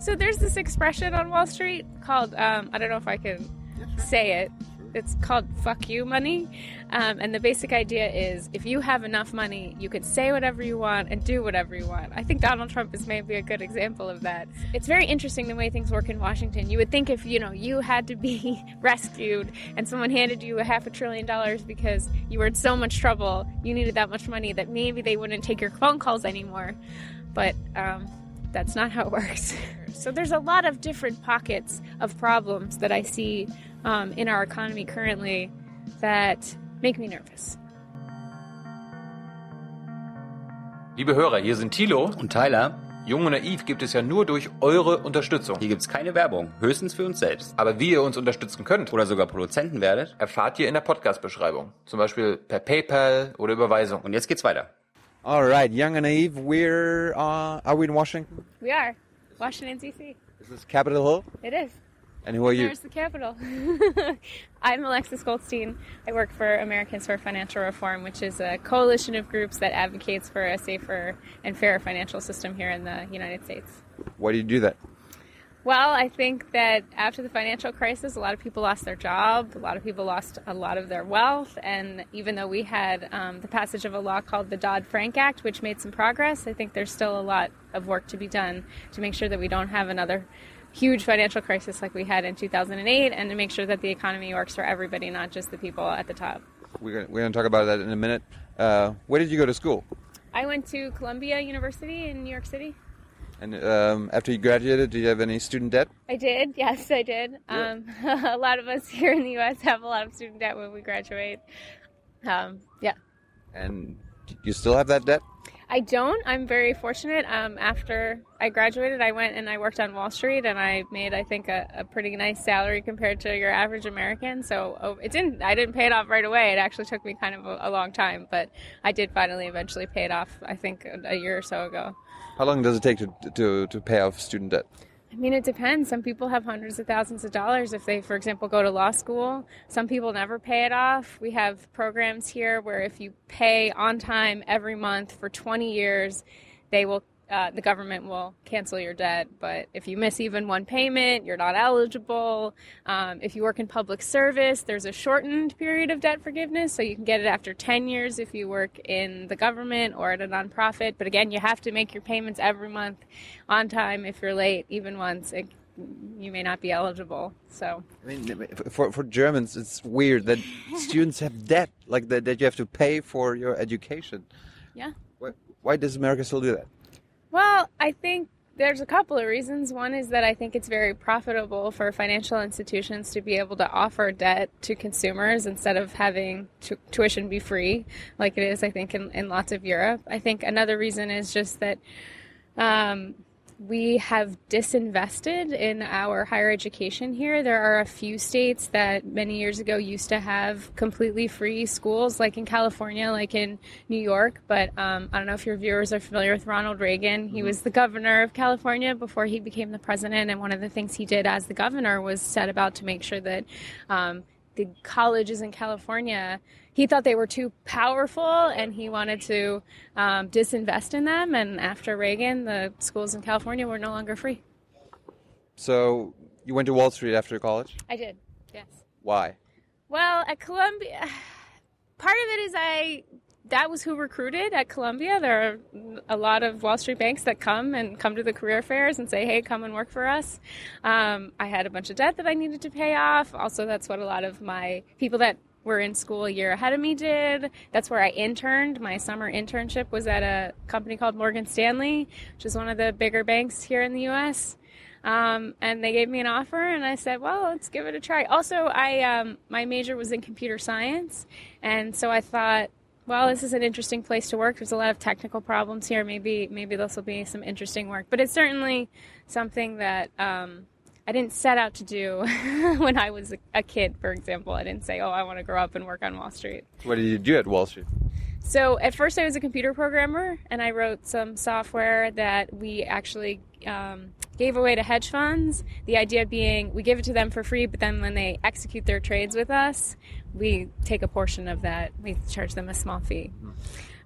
So there's this expression on Wall Street called, um, I don't know if I can say it. It's called fuck you money. Um, and the basic idea is if you have enough money, you can say whatever you want and do whatever you want. I think Donald Trump is maybe a good example of that. It's very interesting the way things work in Washington. You would think if, you know, you had to be rescued and someone handed you a half a trillion dollars because you were in so much trouble, you needed that much money, that maybe they wouldn't take your phone calls anymore. But um, that's not how it works. so there's a lot of different pockets of problems that I see um, in our economy currently that make me nervous. Liebe Hörer, hier sind Thilo. Und Tyler, Jung und Naiv gibt es ja nur durch eure Unterstützung. hier gibt's keine Werbung, höchstens für uns selbst. Aber wie ihr uns unterstützen könnt, Oder sogar Produzenten werdet. erfahrt ihr in der Podcast-Beschreibung. Zum Beispiel per PayPal oder Überweisung. Und jetzt geht's weiter. All right, Young and Naive, we're uh, are we in Washington? We are. Washington, D.C. Is this Capitol Hill? It is. And who are you? There's the Capitol. I'm Alexis Goldstein. I work for Americans for Financial Reform, which is a coalition of groups that advocates for a safer and fairer financial system here in the United States. Why do you do that? Well, I think that after the financial crisis, a lot of people lost their job. A lot of people lost a lot of their wealth. And even though we had um, the passage of a law called the Dodd Frank Act, which made some progress, I think there's still a lot of work to be done to make sure that we don't have another huge financial crisis like we had in 2008 and to make sure that the economy works for everybody, not just the people at the top. We're going to talk about that in a minute. Uh, where did you go to school? I went to Columbia University in New York City. And um, after you graduated, do you have any student debt? I did, yes, I did. Um, a lot of us here in the U.S. have a lot of student debt when we graduate. Um, yeah, And you still have that debt? I don't. I'm very fortunate. Um, after I graduated, I went and I worked on Wall Street, and I made, I think, a, a pretty nice salary compared to your average American. So oh, it didn't. I didn't pay it off right away. It actually took me kind of a, a long time, but I did finally eventually pay it off. I think a, a year or so ago. How long does it take to, to, to pay off student debt? I mean, it depends. Some people have hundreds of thousands of dollars if they, for example, go to law school. Some people never pay it off. We have programs here where if you pay on time every month for 20 years, they will. Uh, the government will cancel your debt, but if you miss even one payment, you're not eligible. Um, if you work in public service, there's a shortened period of debt forgiveness, so you can get it after 10 years if you work in the government or at a nonprofit. But again, you have to make your payments every month on time. If you're late, even once, it, you may not be eligible. So I mean, for, for Germans, it's weird that students have debt, like that, that you have to pay for your education. yeah. Why, why does America still do that? Well, I think there's a couple of reasons. One is that I think it's very profitable for financial institutions to be able to offer debt to consumers instead of having tu- tuition be free, like it is, I think, in, in lots of Europe. I think another reason is just that um, we have disinvested in our higher education here. There are a few states that many years ago used to have completely free schools, like in California, like in New York. But um, I don't know if your viewers are familiar with Ronald Reagan. He was the governor of California before he became the president. And one of the things he did as the governor was set about to make sure that um, the colleges in California, he thought they were too powerful and he wanted to um, disinvest in them. And after Reagan, the schools in California were no longer free. So you went to Wall Street after college? I did, yes. Why? Well, at Columbia, part of it is I. That was who recruited at Columbia. There are a lot of Wall Street banks that come and come to the career fairs and say, "Hey, come and work for us." Um, I had a bunch of debt that I needed to pay off. Also, that's what a lot of my people that were in school a year ahead of me did. That's where I interned. My summer internship was at a company called Morgan Stanley, which is one of the bigger banks here in the U.S. Um, and they gave me an offer, and I said, "Well, let's give it a try." Also, I um, my major was in computer science, and so I thought, well, this is an interesting place to work. There's a lot of technical problems here. Maybe maybe this will be some interesting work. But it's certainly something that um, I didn't set out to do when I was a, kid. For example, I didn't say, "Oh, I want to grow up and work on Wall Street." What did you do at Wall Street? So at first, I was a computer programmer, and I wrote some software that we actually um, gave away to hedge funds. The idea being, we give it to them for free, but then when they execute their trades with us, we take a portion of that. We charge them a small fee.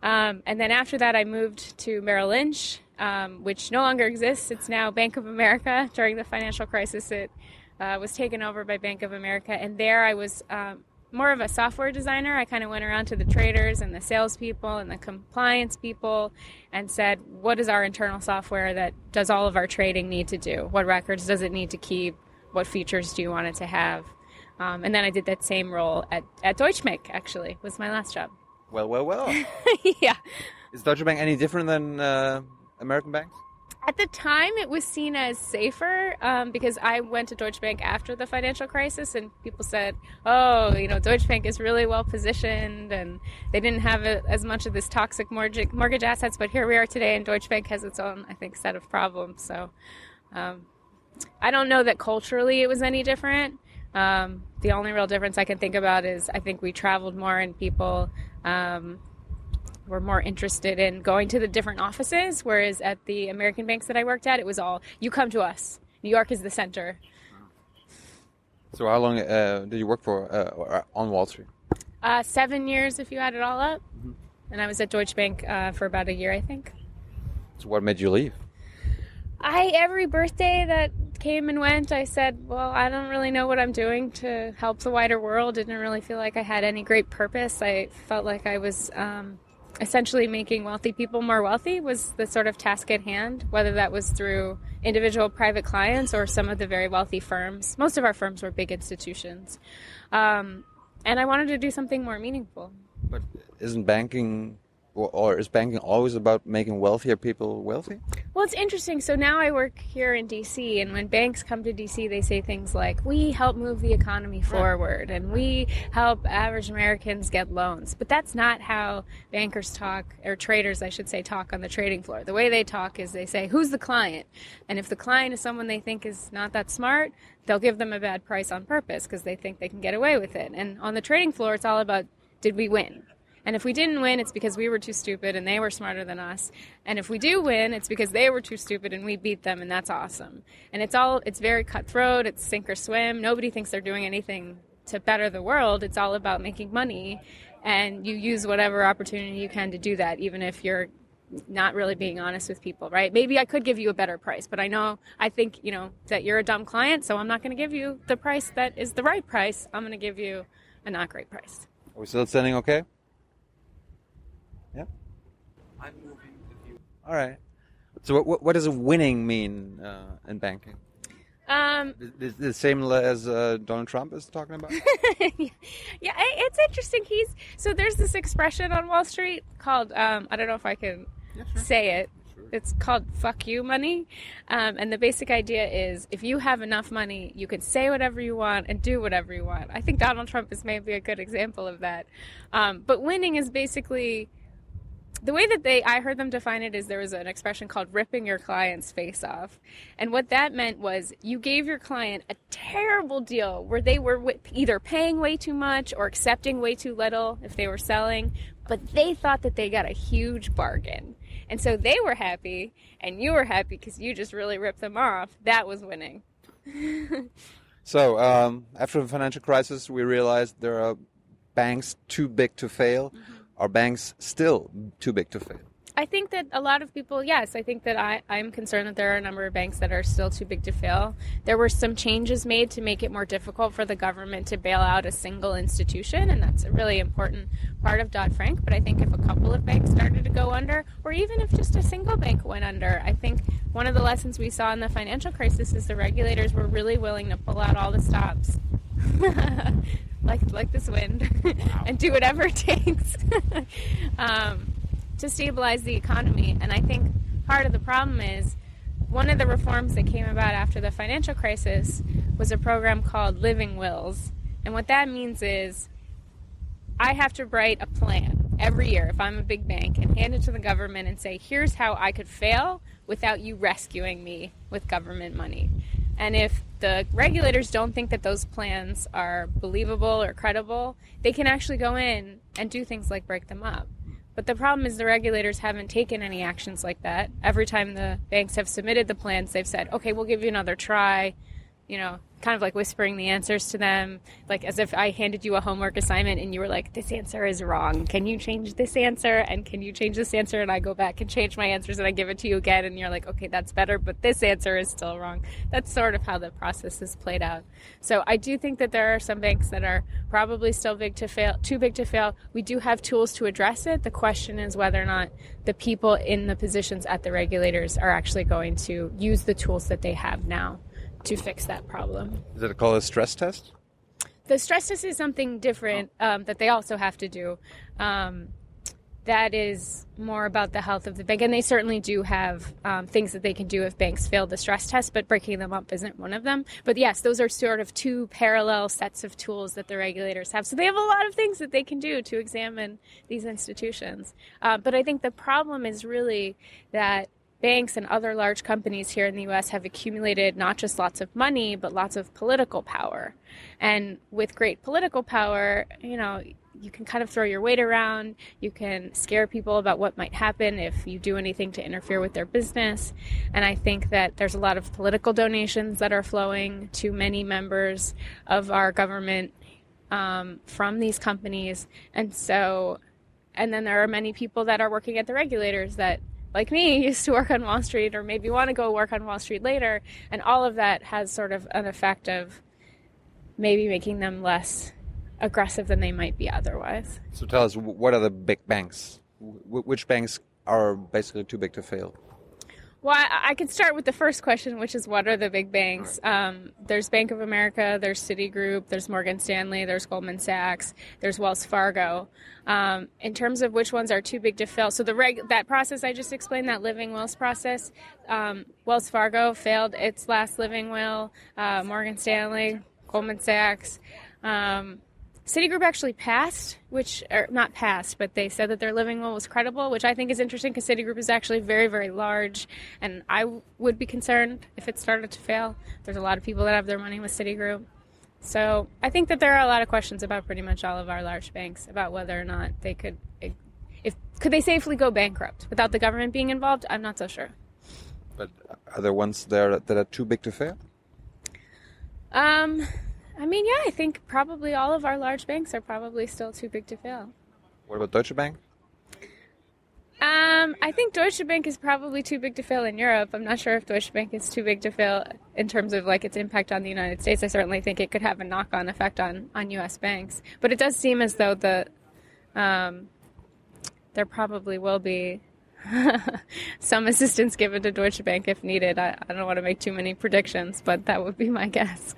Um, and then after that, I moved to Merrill Lynch, um, which no longer exists. It's now Bank of America. During the financial crisis, it uh, was taken over by Bank of America, and there I was um, more of a software designer. I kind of went around to the traders and the salespeople and the compliance people and said, "What is our internal software that does all of our trading need to do? What records does it need to keep? What features do you want it to have?" Um, and then I did that same role at, at Deutsche Bank, actually, was my last job. Well, well, well. yeah. Is Deutsche Bank any different than uh, American banks? At the time, it was seen as safer um, because I went to Deutsche Bank after the financial crisis, and people said, "Oh, you know, Deutsche Bank is really well positioned, and they didn't have a, as much of this toxic mortgage, mortgage assets." But here we are today, and Deutsche Bank has its own, I think, set of problems. So, um, I don't know that culturally it was any different. Um, the only real difference I can think about is I think we traveled more, and people um, were more interested in going to the different offices, whereas at the American banks that I worked at, it was all you come to us. New York is the center. So, how long uh, did you work for uh, on Wall Street? Uh, seven years, if you add it all up. And I was at Deutsche Bank uh, for about a year, I think. So, what made you leave? I every birthday that came and went, I said, "Well, I don't really know what I'm doing to help the wider world." Didn't really feel like I had any great purpose. I felt like I was um, essentially making wealthy people more wealthy was the sort of task at hand, whether that was through individual private clients or some of the very wealthy firms. Most of our firms were big institutions. Um, and I wanted to do something more meaningful. But isn't banking or, or is banking always about making wealthier people wealthy? Well, it's interesting. So now I work here in DC, and when banks come to DC, they say things like, We help move the economy forward, and we help average Americans get loans. But that's not how bankers talk, or traders, I should say, talk on the trading floor. The way they talk is they say, Who's the client? And if the client is someone they think is not that smart, they'll give them a bad price on purpose because they think they can get away with it. And on the trading floor, it's all about did we win? And if we didn't win, it's because we were too stupid and they were smarter than us. And if we do win, it's because they were too stupid and we beat them and that's awesome. And it's all it's very cutthroat, it's sink or swim. Nobody thinks they're doing anything to better the world. It's all about making money and you use whatever opportunity you can to do that even if you're not really being honest with people, right? Maybe I could give you a better price, but I know I think, you know, that you're a dumb client, so I'm not going to give you the price that is the right price. I'm going to give you a not great price. Are we still standing okay? Yeah. I'm moving with you. All right. So what, what does winning mean uh, in banking? Um, The, the same as uh, Donald Trump is talking about? yeah, I- it's interesting. He's so there's this expression on Wall Street called um, I don't know if I can say it. It's called "fuck you money," um, and the basic idea is if you have enough money, you can say whatever you want and do whatever you want. I think Donald Trump is maybe a good example of that. Um, but winning is basically the way that they I heard them define it is there was an expression called ripping your client's face off. And what that meant was you gave your client a terrible deal where they were either paying way too much or accepting way too little if they were selling, but they thought that they got a huge bargain. And so they were happy and you were happy because you just really ripped them off. That was winning. So um, after the financial crisis, we realized there are banks too big to fail. Are banks still too big to fail? I think that a lot of people, yes, I think that I, I'm concerned that there are a number of banks that are still too big to fail. There were some changes made to make it more difficult for the government to bail out a single institution, and that's a really important part of Dodd Frank. But I think if a couple of banks started to go under, or even if just a single bank went under, I think one of the lessons we saw in the financial crisis is the regulators were really willing to pull out all the stops. like like this wind and do whatever it takes um, to stabilize the economy. And I think part of the problem is one of the reforms that came about after the financial crisis was a program called Living Wills. And what that means is I have to write a plan every year if I'm a big bank and hand it to the government and say, here's how I could fail without you rescuing me with government money. And if the regulators don't think that those plans are believable or credible, they can actually go in and do things like break them up. But the problem is the regulators haven't taken any actions like that. Every time the banks have submitted the plans, they've said, okay, we'll give you another try, you know, kind of like whispering the answers to them, like as if I handed you a homework assignment and you were like, "This answer is wrong. Can you change this answer? And can you change this answer?" And I go back and change my answers and I give it to you again, and you're like, "Okay, that's better, but this answer is still wrong." That's sort of how the process is played out. So I do think that there are some banks that are probably still big to fail, too big to fail. We do have tools to address it. The question is whether or not the people in the positions at the regulators are actually going to use the tools that they have now to fix that problem. Is it called a stress test? The stress test is something different um, that they also have to do. Um, that is more about the health of the bank, and they certainly do have um, things that they can do if banks fail the stress test, but breaking them up isn't one of them. But yes, those are sort of two parallel sets of tools that the regulators have. So they have a lot of things that they can do to examine these institutions. Uh, but I think the problem is really that banks and other large companies here in the US have accumulated not just lots of money, but lots of political power. And with great political power, you know, you can kind of throw your weight around. You can scare people about what might happen if you do anything to interfere with their business. And I think that there's a lot of political donations that are flowing to many members of our government um, from these companies. And so, and then there are many people that are working at the regulators that like me used to work on Wall Street or maybe want to go work on Wall Street later. And all of that has sort of an effect of maybe making them less aggressive than they might be otherwise. So tell us, what are the big banks? which banks are basically too big to fail? Well, I, I, can start with the first question, which is what are the big banks? Um, there's Bank of America, there's Citigroup, there's Morgan Stanley, there's Goldman Sachs, there's Wells Fargo. Um, in terms of which ones are too big to fail, so the reg- that process I just explained, that living wills process, um, Wells Fargo failed its last living will. Uh, Morgan Stanley, Goldman Sachs. Um, Citigroup actually passed, which or not passed, but they said that their living will was credible, which I think is interesting because Citigroup is actually very, very large, and I w- would be concerned if it started to fail. There's a lot of people that have their money with Citigroup, so I think that there are a lot of questions about pretty much all of our large banks about whether or not they could, if could they safely go bankrupt without the government being involved. I'm not so sure. But are there ones there that are too big to fail? Um, I mean, yeah, I think probably all of our large banks are probably still too big to fail. What about Deutsche Bank? Um, I think Deutsche Bank is probably too big to fail in Europe. I'm not sure if Deutsche Bank is too big to fail in terms of like its impact on the United States. I certainly think it could have a knock-on effect on on U.S. banks, but it does seem as though the um, there probably will be some assistance given to Deutsche Bank if needed. I, I don't want to make too many predictions, but that would be my guess.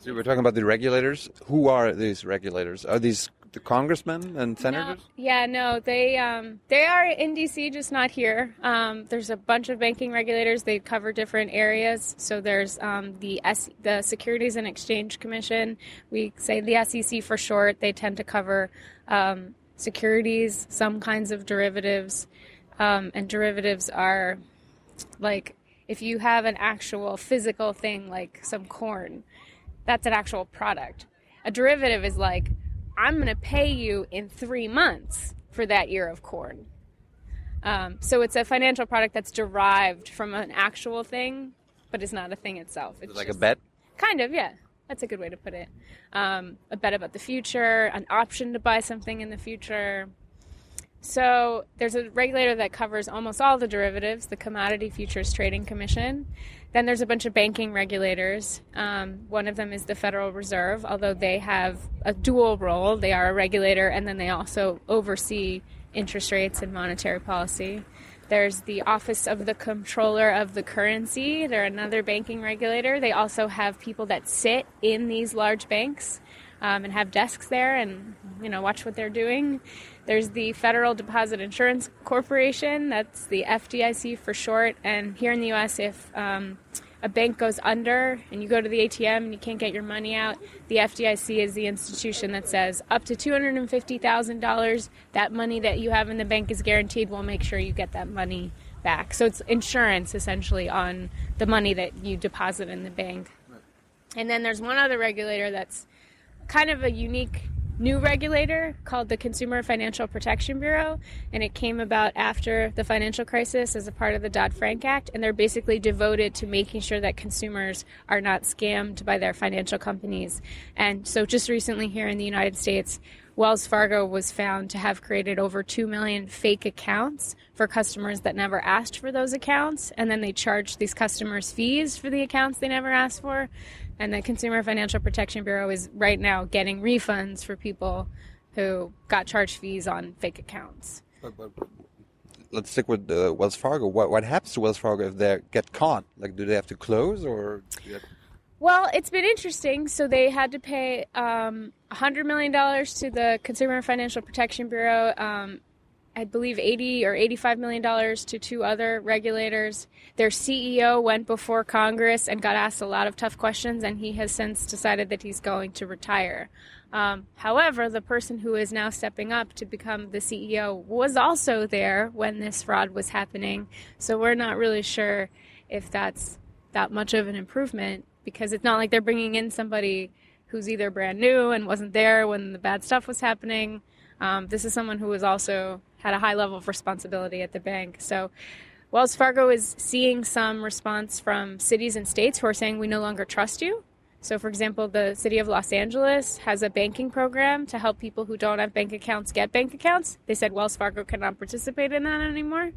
So we're talking about the regulators. Who are these regulators? Are these the congressmen and senators? No, yeah, no, they um, they are in DC, just not here. Um, there's a bunch of banking regulators. They cover different areas. So there's um, the S- the Securities and Exchange Commission. We say the SEC for short. They tend to cover um, securities, some kinds of derivatives, um, and derivatives are like if you have an actual physical thing like some corn that's an actual product. A derivative is like, I'm going to pay you in three months for that year of corn. Um, so it's a financial product that's derived from an actual thing, but is not a thing itself. It's like a bet? Kind of, yeah. That's a good way to put it. Um, a bet about the future, an option to buy something in the future. So there's a regulator that covers almost all the derivatives, the Commodity Futures Trading Commission. Then there's a bunch of banking regulators. Um, one of them is the Federal Reserve, although they have a dual role. They are a regulator and then they also oversee interest rates and monetary policy. There's the Office of the Comptroller of the Currency. They're another banking regulator. They also have people that sit in these large banks um, and have desks there and you know watch what they're doing. There's the Federal Deposit Insurance Corporation, that's the FDIC for short. And here in the U.S., if um, a bank goes under and you go to the ATM and you can't get your money out, the FDIC is the institution that says up to $250,000, that money that you have in the bank is guaranteed. We'll make sure you get that money back. So it's insurance essentially on the money that you deposit in the bank. And then there's one other regulator that's kind of a unique new regulator called the Consumer Financial Protection Bureau, and it came about after the financial crisis as a part of the Dodd Frank Act. And they're basically devoted to making sure that consumers are not scammed by their financial companies. And so, just recently here in the United States, Wells Fargo was found to have created over 2 million fake accounts for customers that never asked for those accounts. And then they charged these customers fees for the accounts they never asked for. And the Consumer Financial Protection Bureau is right now getting refunds for people who got charged fees on fake accounts. But, but let's stick with uh, Wells Fargo. What what happens to Wells Fargo if they get caught? Like, do they have to close or? Well, it's been interesting. So they had to pay um, $100 million to the Consumer Financial Protection Bureau. Um, I believe 80 or 85 million dollars to two other regulators. Their CEO went before Congress and got asked a lot of tough questions, and he has since decided that he's going to retire. Um, however, the person who is now stepping up to become the CEO was also there when this fraud was happening. So we're not really sure if that's that much of an improvement because it's not like they're bringing in somebody who's either brand new and wasn't there when the bad stuff was happening. Um, this is someone who was also had a high level of responsibility at the bank. So Wells Fargo is seeing some response from cities and states who are saying we no longer trust you. So, for example, the city of Los Angeles has a banking program to help people who don't have bank accounts get bank accounts. They said Wells Fargo cannot participate in that anymore.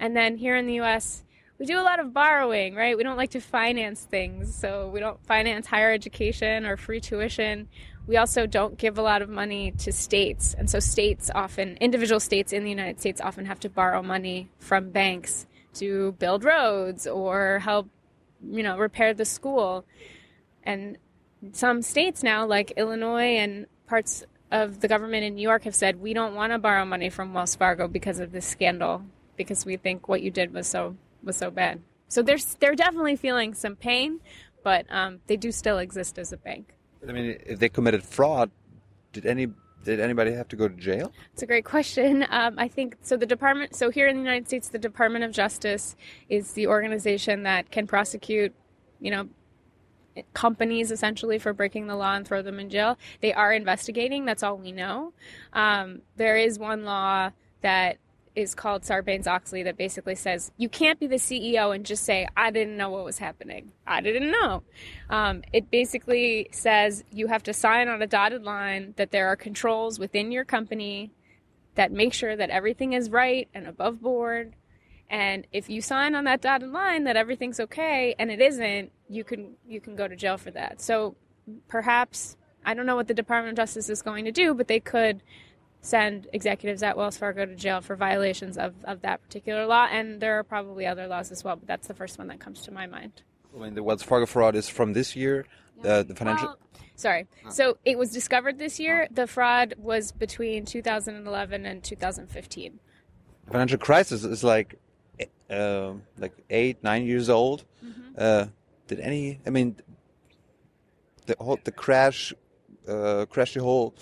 And then here in the US, we do a lot of borrowing, right? We don't like to finance things. So, we don't finance higher education or free tuition we also don't give a lot of money to states. And so, states often, individual states in the United States often have to borrow money from banks to build roads or help, you know, repair the school. And some states now, like Illinois and parts of the government in New York, have said, we don't want to borrow money from Wells Fargo because of this scandal, because we think what you did was so was so bad. So they're, they're definitely feeling some pain, but um, they do still exist as a bank. I mean, if they committed fraud, did any did anybody have to go to jail? It's a great question. Um, I think so. The department, so here in the United States, the Department of Justice is the organization that can prosecute, you know, companies essentially for breaking the law and throw them in jail. They are investigating. That's all we know. Um, there is one law that is called Sarbanes Oxley that basically says you can't be the CEO and just say, I didn't know what was happening. I didn't know. Um, it basically says you have to sign on a dotted line that there are controls within your company that make sure that everything is right and above board. And if you sign on that dotted line that everything's okay and it isn't, you can you can go to jail for that. So perhaps I don't know what the Department of Justice is going to do, but they could send executives at Wells Fargo to jail for violations of, of that particular law. And there are probably other laws as well, but that's the first one that comes to my mind. I mean, the Wells Fargo fraud is from this year. The, the financial. Well, sorry. So it was discovered this year. The fraud was between 2011 and 2015. The Financial crisis is like, uh, like eight, nine years old. Mm-hmm. Uh, did any? I mean, the whole the crash, uh, crashed the whole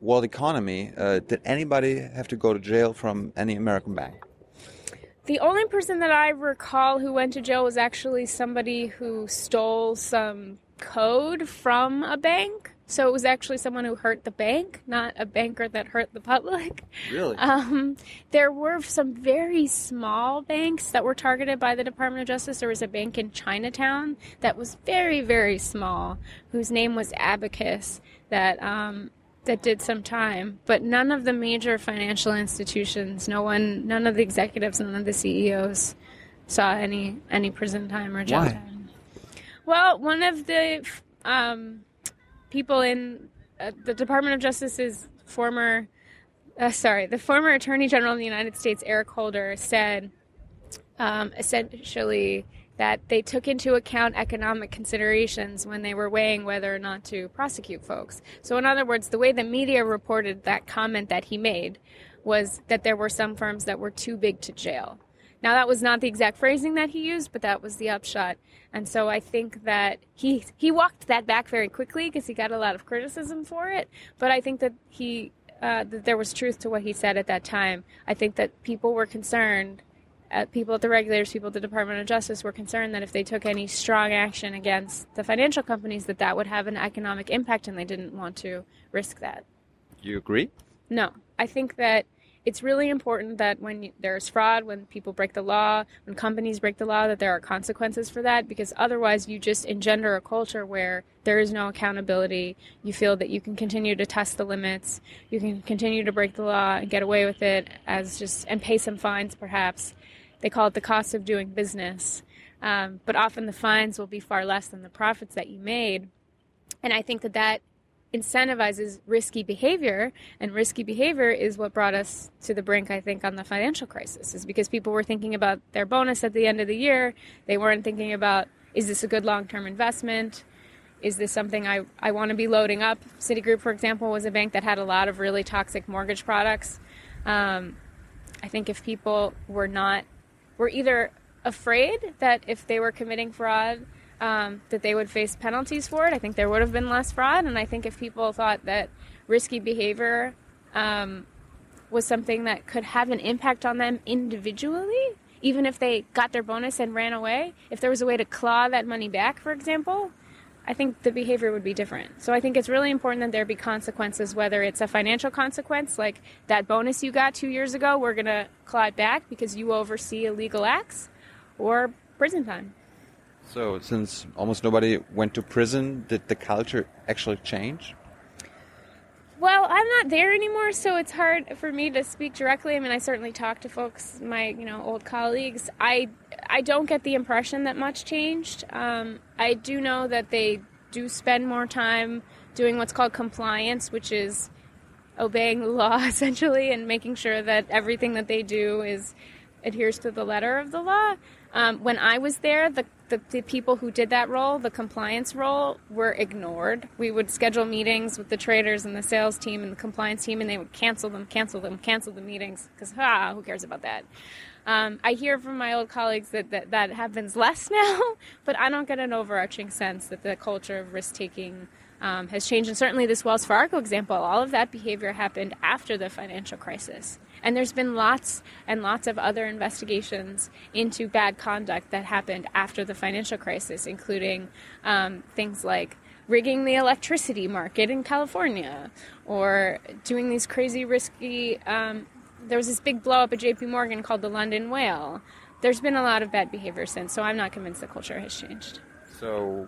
world economy, uh, did anybody have to go to jail from any American bank? The only person that I recall who went to jail was actually somebody who stole some code from a bank. So it was actually someone who hurt the bank, not a banker that hurt the public. Really? Um, there were some very small banks that were targeted by the Department of Justice. There was a bank in Chinatown that was very, very small, whose name was Abacus, that um, that did some time, but none of the major financial institutions, no one, none of the executives, none of the CEOs saw any any prison time or jail Why? time. Well, one of the um, people in uh, the Department of Justice's former, uh, sorry, the former Attorney General of the United States, Eric Holder, said um, essentially that they took into account economic considerations when they were weighing whether or not to prosecute folks. So, in other words, the way the media reported that comment that he made was that there were some firms that were too big to jail. Now, that was not the exact phrasing that he used, but that was the upshot. And so I think that he he walked that back very quickly because he got a lot of criticism for it. But I think that he uh, that there was truth to what he said at that time. I think that people were concerned uh, people at the regulators, people at the Department of Justice were concerned that if they took any strong action against the financial companies, that that would have an economic impact, and they didn't want to risk that. You agree? No, I think that it's really important that when there's fraud, when people break the law, when companies break the law, that there are consequences for that because otherwise you just engender a culture where there is no accountability. You feel that you can continue to test the limits, you can continue to break the law and get away with it as just and pay some fines perhaps. They call it the cost of doing business. Um, but often the fines will be far less than the profits that you made. And I think that that incentivizes risky behavior. And risky behavior is what brought us to the brink i think on the financial crisis is because people were thinking about their bonus at the end of the year. They weren't thinking about is this a good long-term investment? Is this something i, I want to be loading up? Citigroup for example was a bank that had a lot of really toxic mortgage products. Um, i think if people were not were either afraid that if they were committing fraud um, that they would face penalties for it. I think there would have been less fraud, and I think if people thought that risky behavior um, was something that could have an impact on them individually, even if they got their bonus and ran away, if there was a way to claw that money back, for example, I think the behavior would be different. So I think it's really important that there be consequences, whether it's a financial consequence, like that bonus you got two years ago, we're going to claw it back because you oversee illegal acts, or prison time. So, since almost nobody went to prison, did the culture actually change? Well, I'm not there anymore, so it's hard for me to speak directly. I mean, I certainly talk to folks, my you know old colleagues. I I don't get the impression that much changed. Um, I do know that they do spend more time doing what's called compliance, which is obeying the law essentially and making sure that everything that they do is adheres to the letter of the law. Um, when I was there, the, the, the, people who did that role, the compliance role, were ignored. We would schedule meetings with the traders and the sales team and the compliance team, and they would cancel them, cancel them, cancel the meetings because, ah, who cares about that? Um, I hear from my old colleagues that, that that happens less now, but I don't get an overarching sense that the culture of risk taking um, has changed. And certainly, this Wells Fargo example, all of that behavior happened after the financial crisis. And there's been lots and lots of other investigations into bad conduct that happened after the financial crisis, including um, things like rigging the electricity market in California or doing these crazy risky. Um, there was this big blow up at JP Morgan called the London Whale. There's been a lot of bad behavior since, so I'm not convinced the culture has changed. So,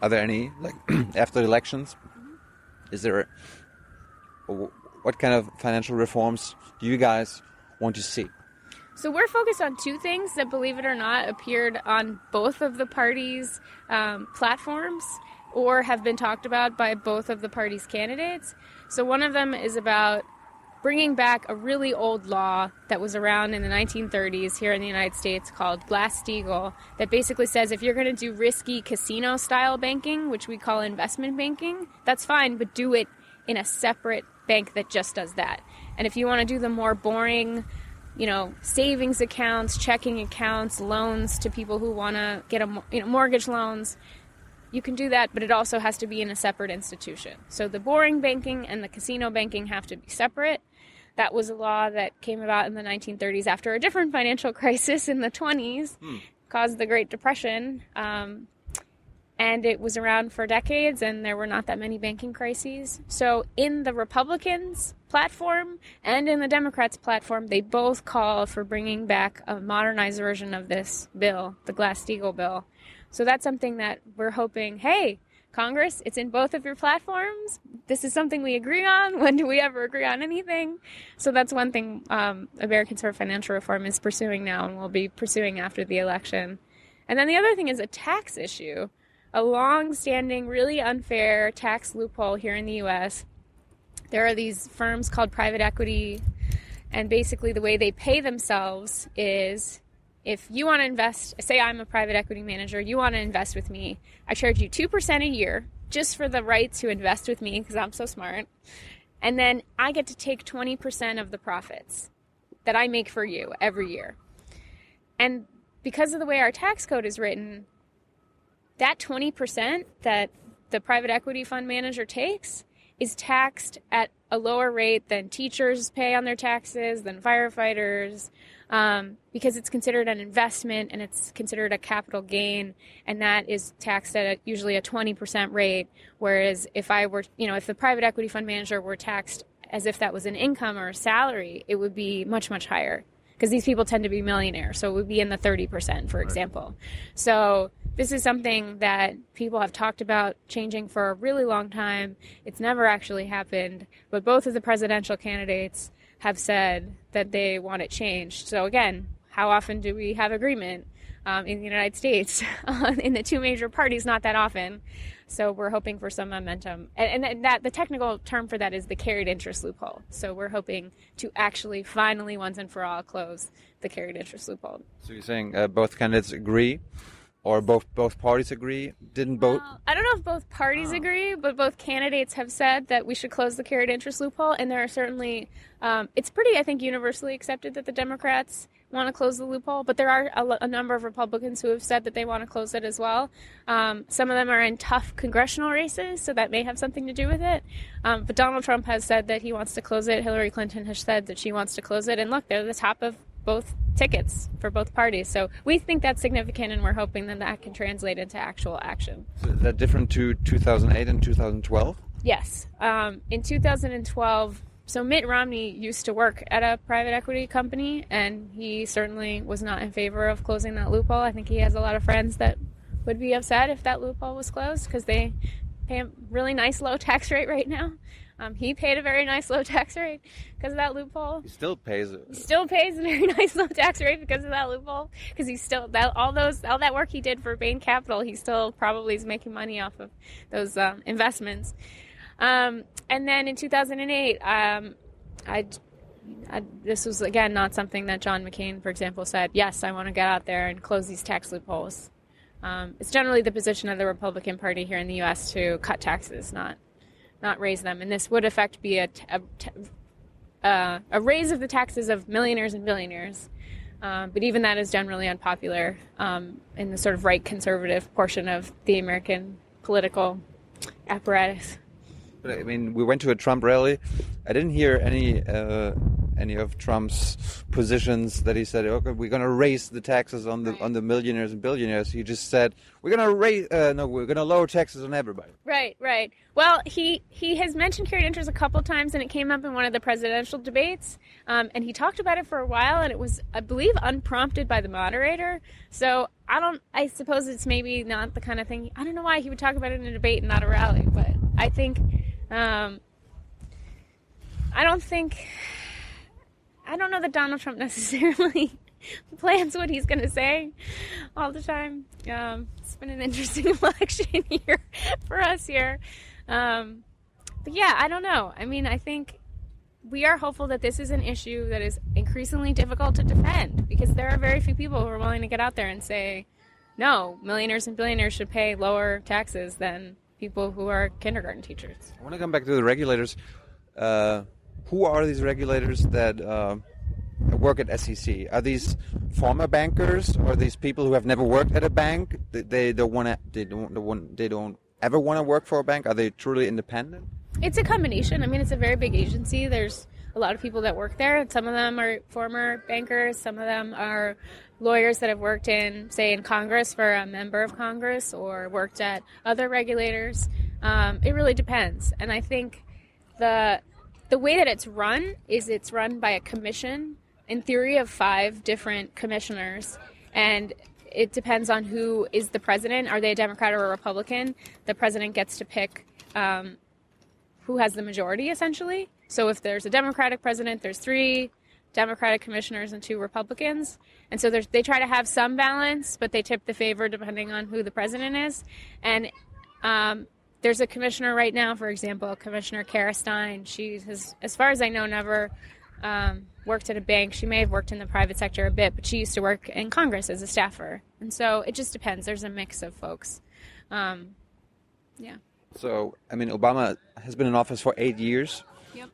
are there any, like, after elections, is there what kind of financial reforms do you guys want to see? So we're focused on two things that, believe it or not, appeared on both of the parties' um, platforms or have been talked about by both of the parties' candidates. So one of them is about bringing back a really old law that was around in the 1930s here in the United States called Glass-Steagall that basically says if you're going to do risky casino style banking, which we call investment banking, that's fine, but do it in a separate bank that just does that. And if you want to do the more boring, you know, savings accounts, checking accounts, loans to people who want to get a you know mortgage loans, you can do that, but it also has to be in a separate institution. So the boring banking and the casino banking have to be separate. That was a law that came about in the 1930s after a different financial crisis in the 20s, hmm. caused the Great Depression. Um, and it was around for decades and there were not that many banking crises. So in the Republicans platform and in the Democrats platform, they both call for bringing back a modernized version of this bill, the Glass-Steagall bill. So that's something that we're hoping, hey, Congress, it's in both of your platforms. This is something we agree on. When do we ever agree on anything? So that's one thing um, Americans for Financial Reform is pursuing now and will be pursuing after the election. And then the other thing is a tax issue a long standing, really unfair tax loophole here in the US. There are these firms called private equity, and basically the way they pay themselves is if you want to invest, say I'm a private equity manager, you want to invest with me, I charge you 2% a year just for the right to invest with me because I'm so smart. And then I get to take 20% of the profits that I make for you every year. And because of the way our tax code is written, that 20% that the private equity fund manager takes is taxed at a lower rate than teachers pay on their taxes, than firefighters, um, because it's considered an investment and it's considered a capital gain, and that is taxed at a, usually a 20% rate. Whereas if I were, you know, if the private equity fund manager were taxed as if that was an income or a salary, it would be much, much higher. Because these people tend to be millionaires, so it would be in the 30%, for example. So this is something that people have talked about changing for a really long time. It's never actually happened, but both of the presidential candidates have said that they want it changed. So again, how often do we have agreement um, in the United States in the two major parties? Not that often. So we're hoping for some momentum, and, and that the technical term for that is the carried interest loophole. So we're hoping to actually finally once and for all close the carried interest loophole. So you're saying uh, both candidates agree, or both both parties agree? Didn't both? Well, I don't know if both parties Oh. agree, but both candidates have said that we should close the carried interest loophole, and there are certainly um, it's pretty, I think, universally accepted that the Democrats want to close the loophole, but there are a, a number of Republicans who have said that they want to close it as well. Um, some of them are in tough congressional races, so that may have something to do with it. Um, but Donald Trump has said that he wants to close it. Hillary Clinton has said that she wants to close it, and look, they're the top of both tickets for both parties. So we think that's significant, and we're hoping that that can translate into actual action. So is that different to 2008 and 2012? Yes. Um, in 2012, so Mitt Romney used to work at a private equity company, and he certainly was not in favor of closing that loophole. I think he has a lot of friends that would be upset if that loophole was closed because they pay a really nice low tax rate right now. Um, he paid a very nice low tax rate because of that loophole He still pays. uh, still pays a very nice low tax rate because of that loophole. Because he still that all those all that work he did for Bain Capital, he still probably is making money off of those um, investments. Um, and then in 2008, um, I, I this was again not something that John McCain, for example, said. Yes, I want to get out there and close these tax loopholes. Um, it's generally the position of the Republican Party here in the U.S. to cut taxes, not not raise them, and this would affect be a, a uh, a raise of the taxes of millionaires and billionaires. Um, but even that is generally unpopular um, in the sort of right conservative portion of the American political apparatus. But I mean, we went to a Trump rally. I didn't hear any uh, any of Trump's positions that he said. Okay, we're going to raise the taxes on the Right. on the millionaires and billionaires. He just said we're going to raise. Uh, no, we're going to lower taxes on everybody. Right, right. Well, he he has mentioned carried interest a couple times, and it came up in one of the presidential debates. Um, and he talked about it for a while, and it was, I believe, unprompted by the moderator. So I don't. I suppose it's maybe not the kind of thing. I don't know why he would talk about it in a debate and not a rally, but I think. Um, I don't think. I don't know that Donald Trump necessarily plans what he's going to say all the time. Um, it's been an interesting election year for us here. Um, but yeah, I don't know. I mean, I think we are hopeful that this is an issue that is increasingly difficult to defend because there are very few people who are willing to get out there and say, no, millionaires and billionaires should pay lower taxes than people who are kindergarten teachers. I want to come back to the regulators. Uh, who are these regulators that uh, work at SEC? Are these former bankers or these people who have never worked at a bank? They, they don't want to. They don't. They they don't ever want to work for a bank. Are they truly independent? It's a combination. I mean, it's a very big agency. There's a lot of people that work there. Some of them are former bankers. Some of them are lawyers that have worked in, say, in Congress for a member of Congress or worked at other regulators. Um, it really depends. And I think the the way that it's run is it's run by a commission, in theory, of five different commissioners, and it depends on who is the president. Are they a Democrat or a Republican? The president gets to pick um, who has the majority, essentially. So if there's a Democratic president, there's three Democratic commissioners and two Republicans, and so they try to have some balance, but they tip the favor depending on who the president is. And um, there's a commissioner right now, for example, Commissioner Kara Stein. She has, as far as I know, never um, worked at a bank. She may have worked in the private sector a bit, but she used to work in Congress as a staffer. And so it just depends. There's a mix of folks. Um, yeah. So, I mean, Obama has been in office for eight years. Yep.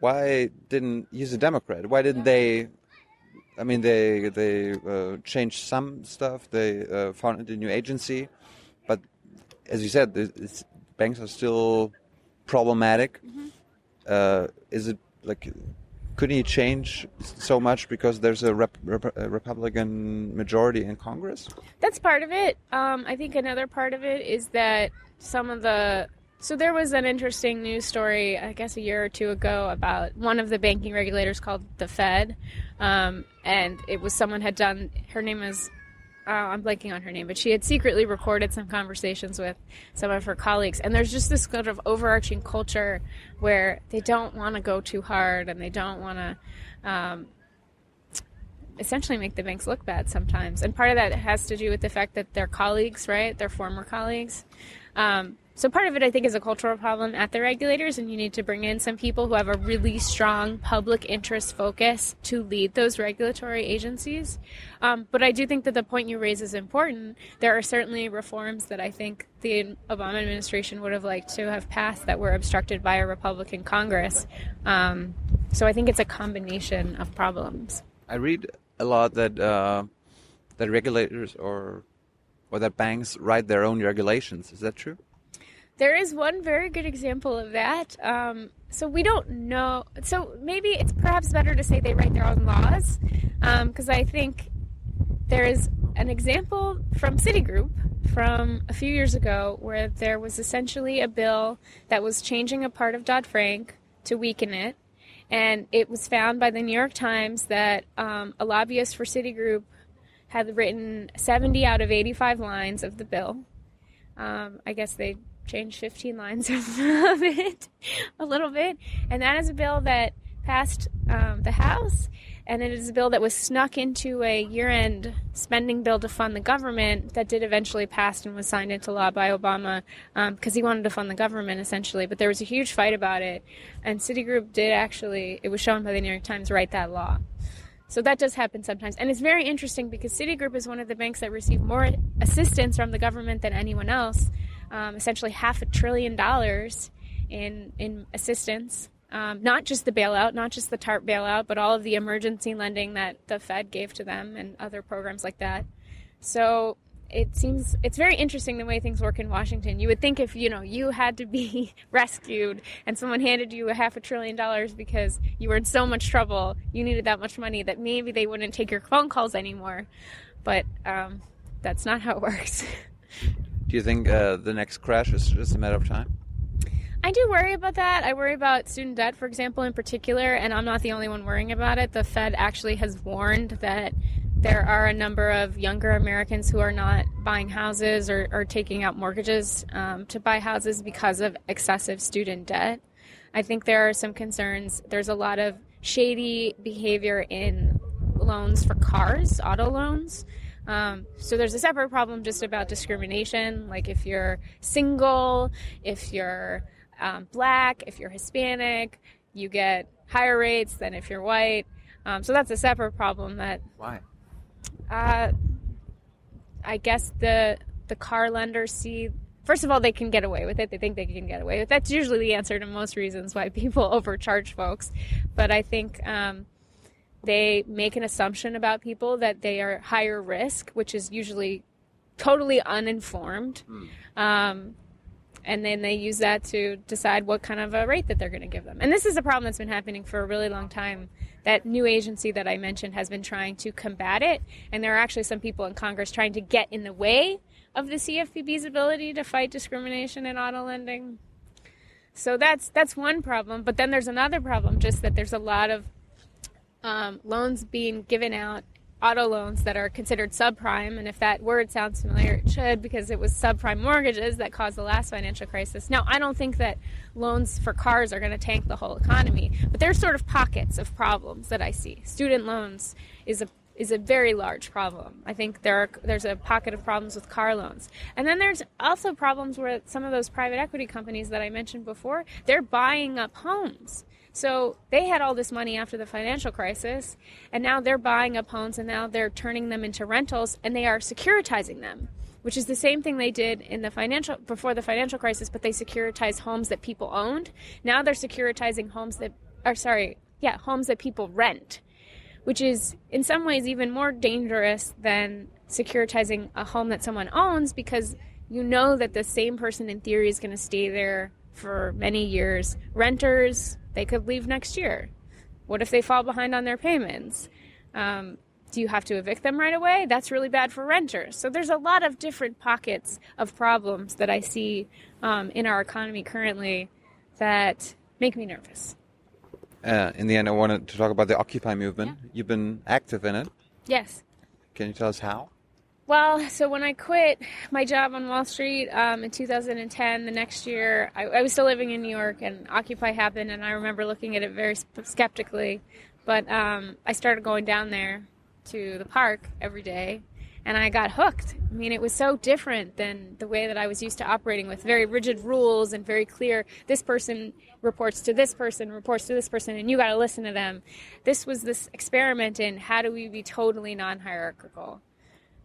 Why didn't he's a Democrat? Why didn't they? I mean, they they uh, changed some stuff. They uh, founded a new agency, but as you said, it's, banks are still problematic. Uh, is it like? Couldn't he change so much because there's a, rep, rep, a Republican majority in Congress? That's part of it. Um, I think another part of it is that some of the So there was an interesting news story, I guess, a year or two ago about one of the banking regulators called the Fed, um, and it was someone had done. Her name is. Uh, I'm blanking on her name, but she had secretly recorded some conversations with some of her colleagues, and there's just this sort of overarching culture where they don't want to go too hard and they don't want to um, essentially make the banks look bad sometimes. And part of that has to do with the fact that they're colleagues, right? They're former colleagues. Um, so part of it, I think, is a cultural problem at the regulators, and you need to bring in some people who have a really strong public interest focus to lead those regulatory agencies. Um, but I do think that the point you raise is important. There are certainly reforms that I think the Obama administration would have liked to have passed that were obstructed by a Republican Congress. Um, so I think it's a combination of problems. I read a lot that uh, that regulators or or that banks write their own regulations. Is that true? There is one very good example of that. Um, so we don't know. So maybe it's perhaps better to say they write their own laws, because um, I think there is an example from Citigroup from a few years ago where there was essentially a bill that was changing a part of Dodd Frank to weaken it. And it was found by the New York Times that um, a lobbyist for Citigroup had written 70 out of 85 lines of the bill. Um, I guess they changed 15 lines of it a little bit. And that is a bill that passed um, the House, and it is a bill that was snuck into a year end spending bill to fund the government that did eventually pass and was signed into law by Obama because um, he wanted to fund the government essentially. But there was a huge fight about it, and Citigroup did actually, it was shown by the New York Times, write that law. So that does happen sometimes. And it's very interesting because Citigroup is one of the banks that receive more assistance from the government than anyone else um, essentially half a trillion dollars in in assistance. Um, not just the bailout, not just the TARP bailout, but all of the emergency lending that the Fed gave to them and other programs like that. So it seems it's very interesting the way things work in Washington. You would think if you know you had to be rescued and someone handed you a half a trillion dollars because you were in so much trouble, you needed that much money that maybe they wouldn't take your phone calls anymore. But um, that's not how it works. Do you think uh, the next crash is just a matter of time? I do worry about that. I worry about student debt, for example, in particular, and I'm not the only one worrying about it. The Fed actually has warned that there are a number of younger Americans who are not buying houses or, or taking out mortgages um, to buy houses because of excessive student debt. I think there are some concerns. There's a lot of shady behavior in loans for cars, auto loans. Um, so there's a separate problem just about discrimination, like if you're single, if you're um, black, if you're Hispanic, you get higher rates than if you're white. Um, so that's a separate problem. That why? Uh, I guess the the car lenders see. First of all, they can get away with it. They think they can get away with it. That's usually the answer to most reasons why people overcharge folks. But I think um, they make an assumption about people that they are higher risk, which is usually totally uninformed. Mm. Um, and then they use that to decide what kind of a rate that they're going to give them. And this is a problem that's been happening for a really long time. That new agency that I mentioned has been trying to combat it, and there are actually some people in Congress trying to get in the way of the CFPB's ability to fight discrimination in auto lending. So that's that's one problem. But then there's another problem, just that there's a lot of um, loans being given out, auto loans that are considered subprime. And if that word sounds familiar, it should because it was subprime mortgages that caused the last financial crisis. Now, I don't think that loans for cars are going to tank the whole economy, but there's sort of pockets of problems that I see. Student loans is a is a very large problem. I think there are, there's a pocket of problems with car loans. And then there's also problems where some of those private equity companies that I mentioned before, they're buying up homes. So they had all this money after the financial crisis, and now they're buying up homes and now they're turning them into rentals and they are securitizing them, which is the same thing they did in the financial before the financial crisis, but they securitized homes that people owned. Now they're securitizing homes that are sorry, yeah, homes that people rent, which is in some ways even more dangerous than securitizing a home that someone owns because you know that the same person in theory is going to stay there for many years. Renters, they could leave next year. What if they fall behind on their payments? Um, do you have to evict them right away? That's really bad for renters. So there's a lot of different pockets of problems that I see um, in our economy currently that make me nervous. Uh, in the end, I wanted to talk about the Occupy movement. You've been active in it. Yes. Can you tell us how? Well, so when I quit my job on Wall Street um, in 2010, the next year, I, I, was still living in New York, and Occupy happened, and I remember looking at it very skeptically. But um, I started going down there to the park every day, and I got hooked. I mean, it was so different than the way that I was used to operating with very rigid rules and very clear this person reports to this person, reports to this person, and you got to listen to them. This was this experiment in how do we be totally non hierarchical.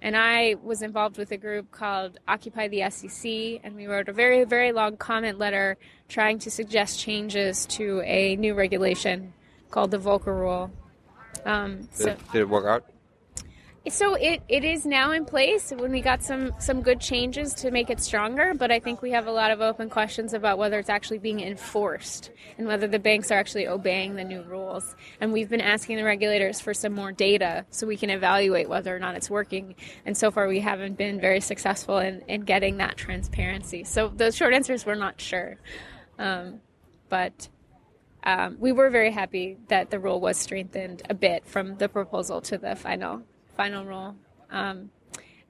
And I was involved with a group called Occupy the SEC, and we wrote a very, very long comment letter trying to suggest changes to a new regulation called the Volcker Rule. Um, so, did, did it work out? So it, it is now in place when we got some, some good changes to make it stronger, but I think we have a lot of open questions about whether it's actually being enforced and whether the banks are actually obeying the new rules. And we've been asking the regulators for some more data so we can evaluate whether or not it's working. And so far we haven't been very successful in, in getting that transparency. So the short answer is we're not sure. Um, but um, we were very happy that the rule was strengthened a bit from the proposal to the final final rule. Um,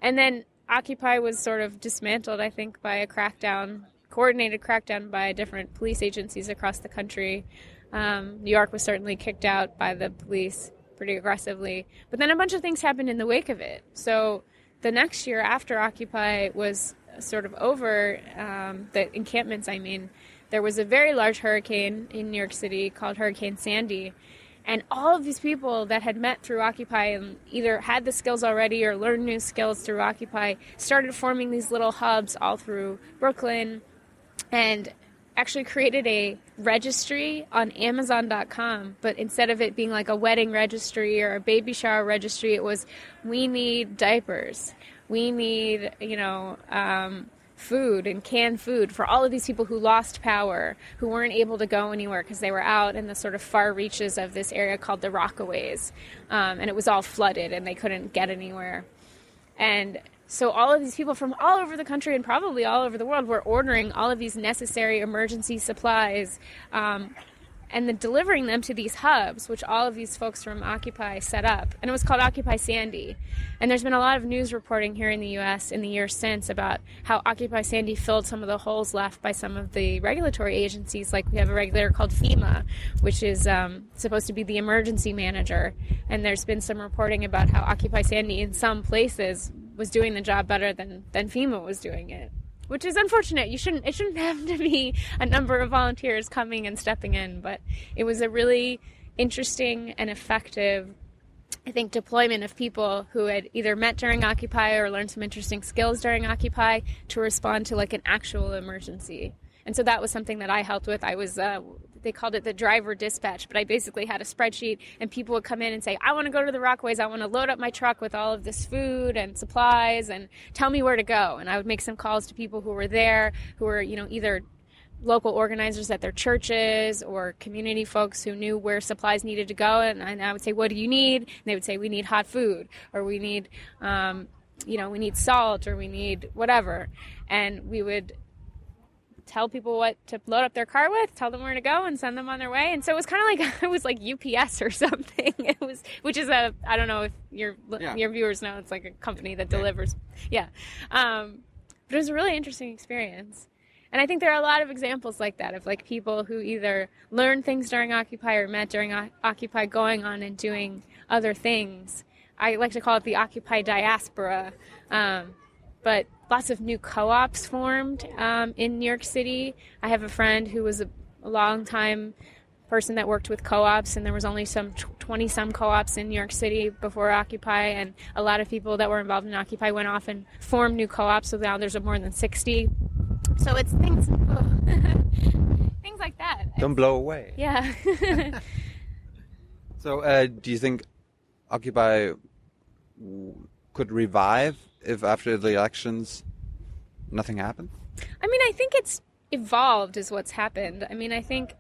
and then Occupy was sort of dismantled, I think, by a crackdown, coordinated crackdown by different police agencies across the country. Um, New York was certainly kicked out by the police pretty aggressively. But then a bunch of things happened in the wake of it. So the next year after Occupy was sort of over, um, the encampments, I mean, there was a very large hurricane in New York City called Hurricane Sandy. And all of these people that had met through Occupy and either had the skills already or learned new skills through Occupy started forming these little hubs all through Brooklyn and actually created a registry on Amazon.com. But instead of it being like a wedding registry or a baby shower registry, it was we need diapers. We need, you know, um, food and canned food for all of these people who lost power, who weren't able to go anywhere because they were out in the sort of far reaches of this area called the Rockaways. Um, and it was all flooded and they couldn't get anywhere. And so all of these people from all over the country and probably all over the world were ordering all of these necessary emergency supplies um, and then delivering them to these hubs, which all of these folks from Occupy set up. And it was called Occupy Sandy. And there's been a lot of news reporting here in the US in the years since about how Occupy Sandy filled some of the holes left by some of the regulatory agencies. Like we have a regulator called FEMA, which is um, supposed to be the emergency manager. And there's been some reporting about how Occupy Sandy in some places was doing the job better than, than FEMA was doing it which is unfortunate. You shouldn't it shouldn't have to be a number of volunteers coming and stepping in, but it was a really interesting and effective I think deployment of people who had either met during Occupy or learned some interesting skills during Occupy to respond to like an actual emergency. And so that was something that I helped with. I was uh, they called it the driver dispatch, but I basically had a spreadsheet and people would come in and say, I want to go to the Rockaways. I want to load up my truck with all of this food and supplies and tell me where to go. And I would make some calls to people who were there, who were, you know, either local organizers at their churches or community folks who knew where supplies needed to go. And I would say, What do you need? And they would say, We need hot food or we need, um, you know, we need salt or we need whatever. And we would tell people what to load up their car with, tell them where to go, and send them on their way. And so it was kind of like it was like UPS or something. It was, which is a I don't know if your yeah. your viewers know it's like a company that delivers. Yeah, um, but it was a really interesting experience. And I think there are a lot of examples like that of like people who either learned things during Occupy or met during o- Occupy going on and doing other things. I like to call it the Occupy diaspora. Um, but lots of new co-ops formed um, in New York City. I have a friend who was a, a long time person that worked with co-ops and there was only some 20 some co-ops in New York City before Occupy and a lot of people that were involved in Occupy went off and formed new co-ops so now there's more than 60 so it's things things like that. Don't blow away. Yeah. So uh, do you think Occupy could revive if after the elections nothing happened? I mean, I think it's evolved is what's happened. I mean, I think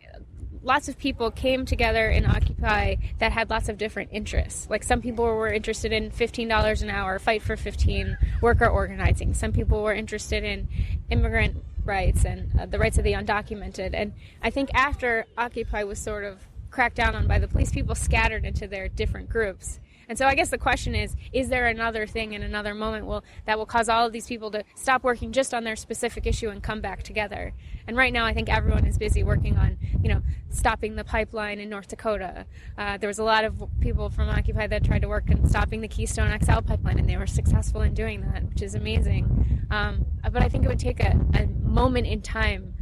lots of people came together in Occupy that had lots of different interests. Like some people were interested in $15 an hour, fight for 15, worker organizing. Some people were interested in immigrant rights and uh, the rights of the undocumented. And I think after Occupy was sort of cracked down on by the police, people scattered into their different groups. And so I guess the question is, is there another thing in another moment will, that will cause all of these people to stop working just on their specific issue and come back together? And right now I think everyone is busy working on, you know, stopping the pipeline in North Dakota. Uh, there was a lot of people from Occupy that tried to work on stopping the Keystone XL pipeline and they were successful in doing that, which is amazing. Um, but I think it would take a, a moment in time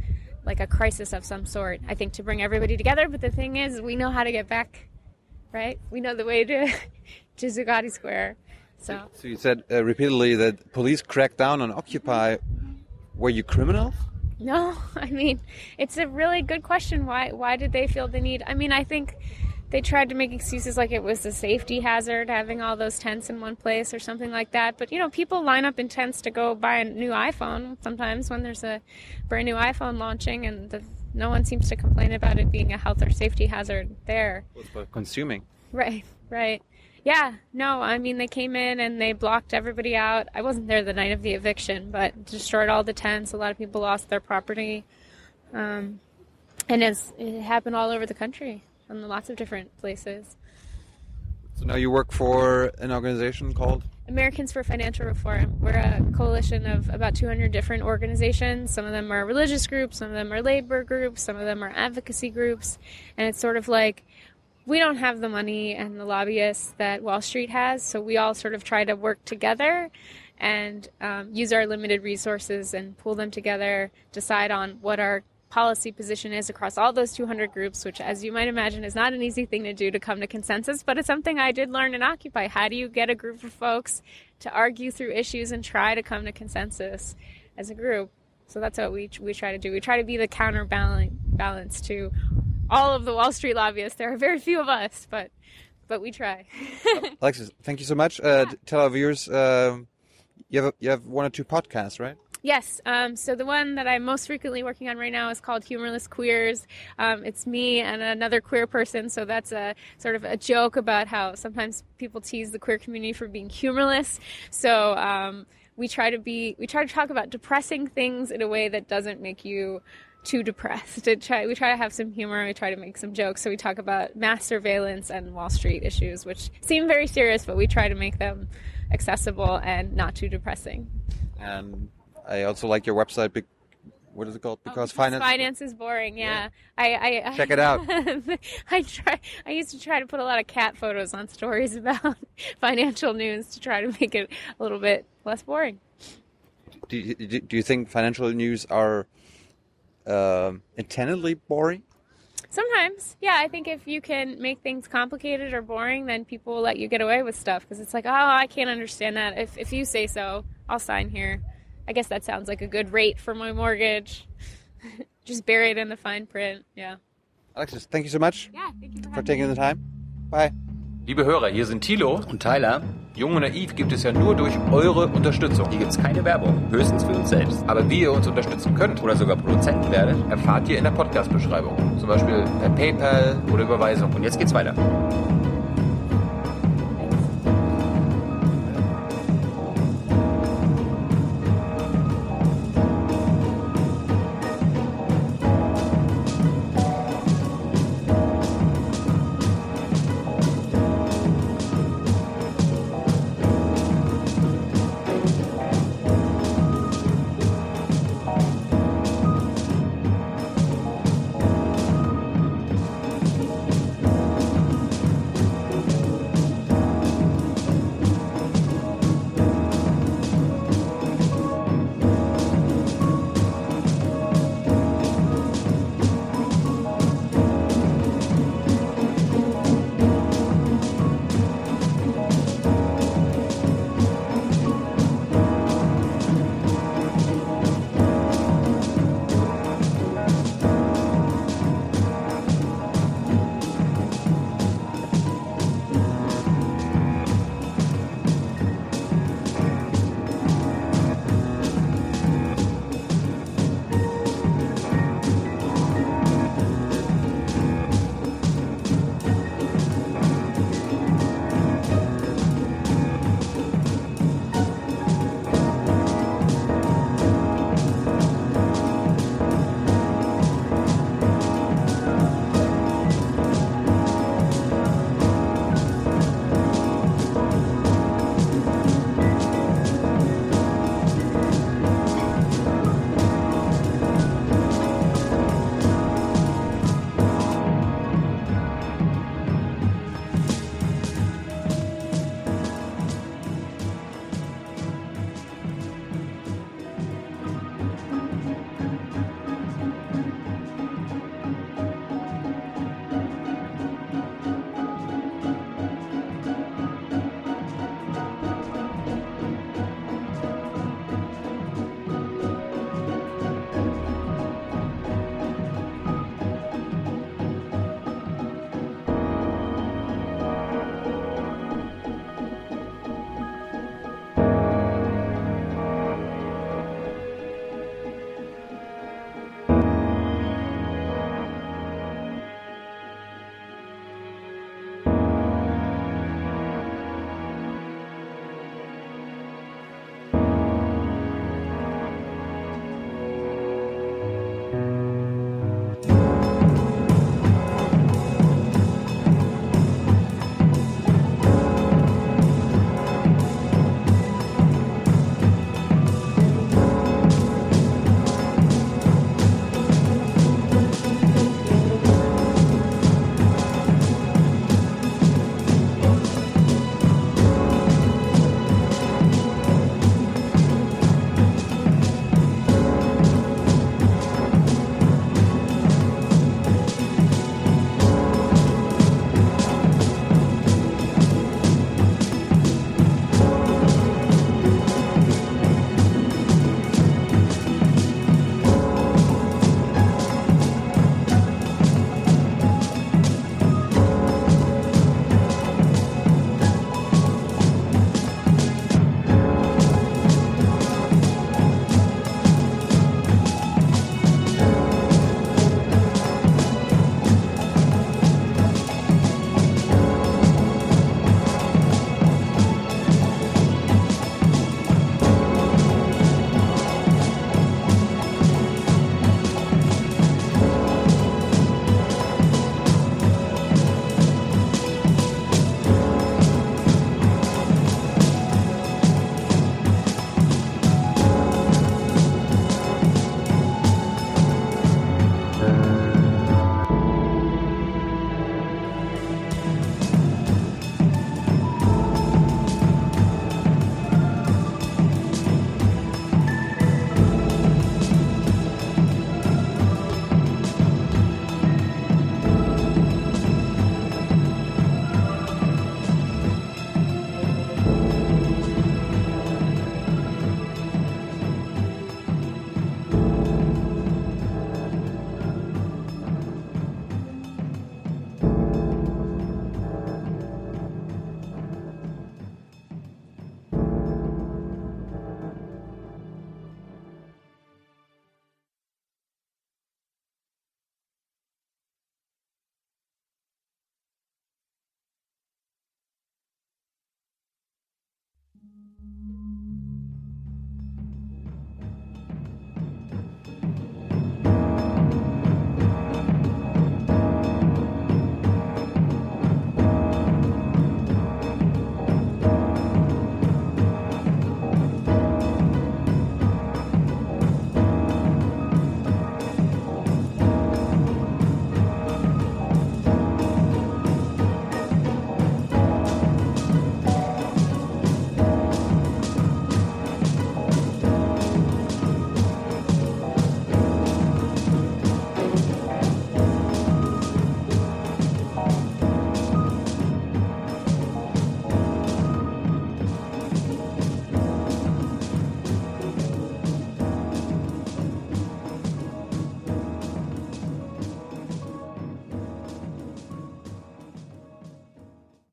like a crisis of some sort, I think, to bring everybody together. But the thing is, we know how to get back, right? We know the way to, to Zuccotti Square. So, So you said uh, repeatedly that police cracked down on Occupy. Were you criminals? no, I mean, it's a really good question. Why, why did they feel the need? I mean, I think they tried to make excuses like it was a safety hazard having all those tents in one place or something like that. But you know, people line up in tents to go buy a new iPhone sometimes when there's a brand new iPhone launching, and the, no one seems to complain about it being a health or safety hazard there. Consuming. Right, right. Yeah, no, I mean, they came in and they blocked everybody out. I wasn't there the night of the eviction, but destroyed all the tents. A lot of people lost their property. Um, and it's, it happened all over the country in lots of different places. So now you work for an organization called. Americans for Financial Reform. We're a coalition of about 200 different organizations. Some of them are religious groups, some of them are labor groups, some of them are advocacy groups. And it's sort of like we don't have the money and the lobbyists that Wall Street has, so we all sort of try to work together and um, use our limited resources and pull them together, decide on what our policy position is across all those 200 groups, which, as you might imagine, is not an easy thing to do to come to consensus, but it's something I did learn in Occupy. How do you get a group of folks to argue through issues and try to come to consensus as a group? So that's what we, we try to do. We try to be the counterbalance balance to all of the Wall Street lobbyists. There are very few of us, but but we try. Alexis, thank you so much. Uh, d- Tell our viewers um you have a, you have one or two podcasts, right? Yes. Um, so the one that I'm most frequently working on right now is called Humorless Queers. Um, it's me and another queer person. So that's a sort of a joke about how sometimes people tease the queer community for being humorless. So um, we try to be we try to talk about depressing things in a way that doesn't make you too depressed. To try, we try to have some humor. We try to make some jokes. So we talk about mass surveillance and Wall Street issues, which seem very serious, but we try to make them accessible and not too depressing. And I also like your website. Bec- what is it called? Because Oh, finance. finance is boring. Yeah, I, I, I Check it out. I try. I used to try to put a lot of cat photos on stories about financial news to try to make it a little bit less boring. Do you, do you think financial news are um, intendedly boring? Sometimes, yeah, I think if you can make things complicated or boring, then people will let you get away with stuff because it's like, oh, I can't understand that. If if you say so, I'll sign here. I guess that sounds like a good rate for my mortgage. Just bury it in the fine print. Yeah. Alexis, thank you so much Yeah. Thank you for for taking me. the time. Bye. Liebe Hörer, hier sind Thilo. Und Tyler, Jung und Naiv gibt es ja nur durch eure Unterstützung. hier gibt's keine Werbung, höchstens für uns selbst. Aber wie ihr uns unterstützen könnt, Oder sogar Produzenten werdet. erfahrt ihr in der Podcast-Beschreibung. Zum Beispiel per PayPal oder Überweisung. Und jetzt geht's weiter.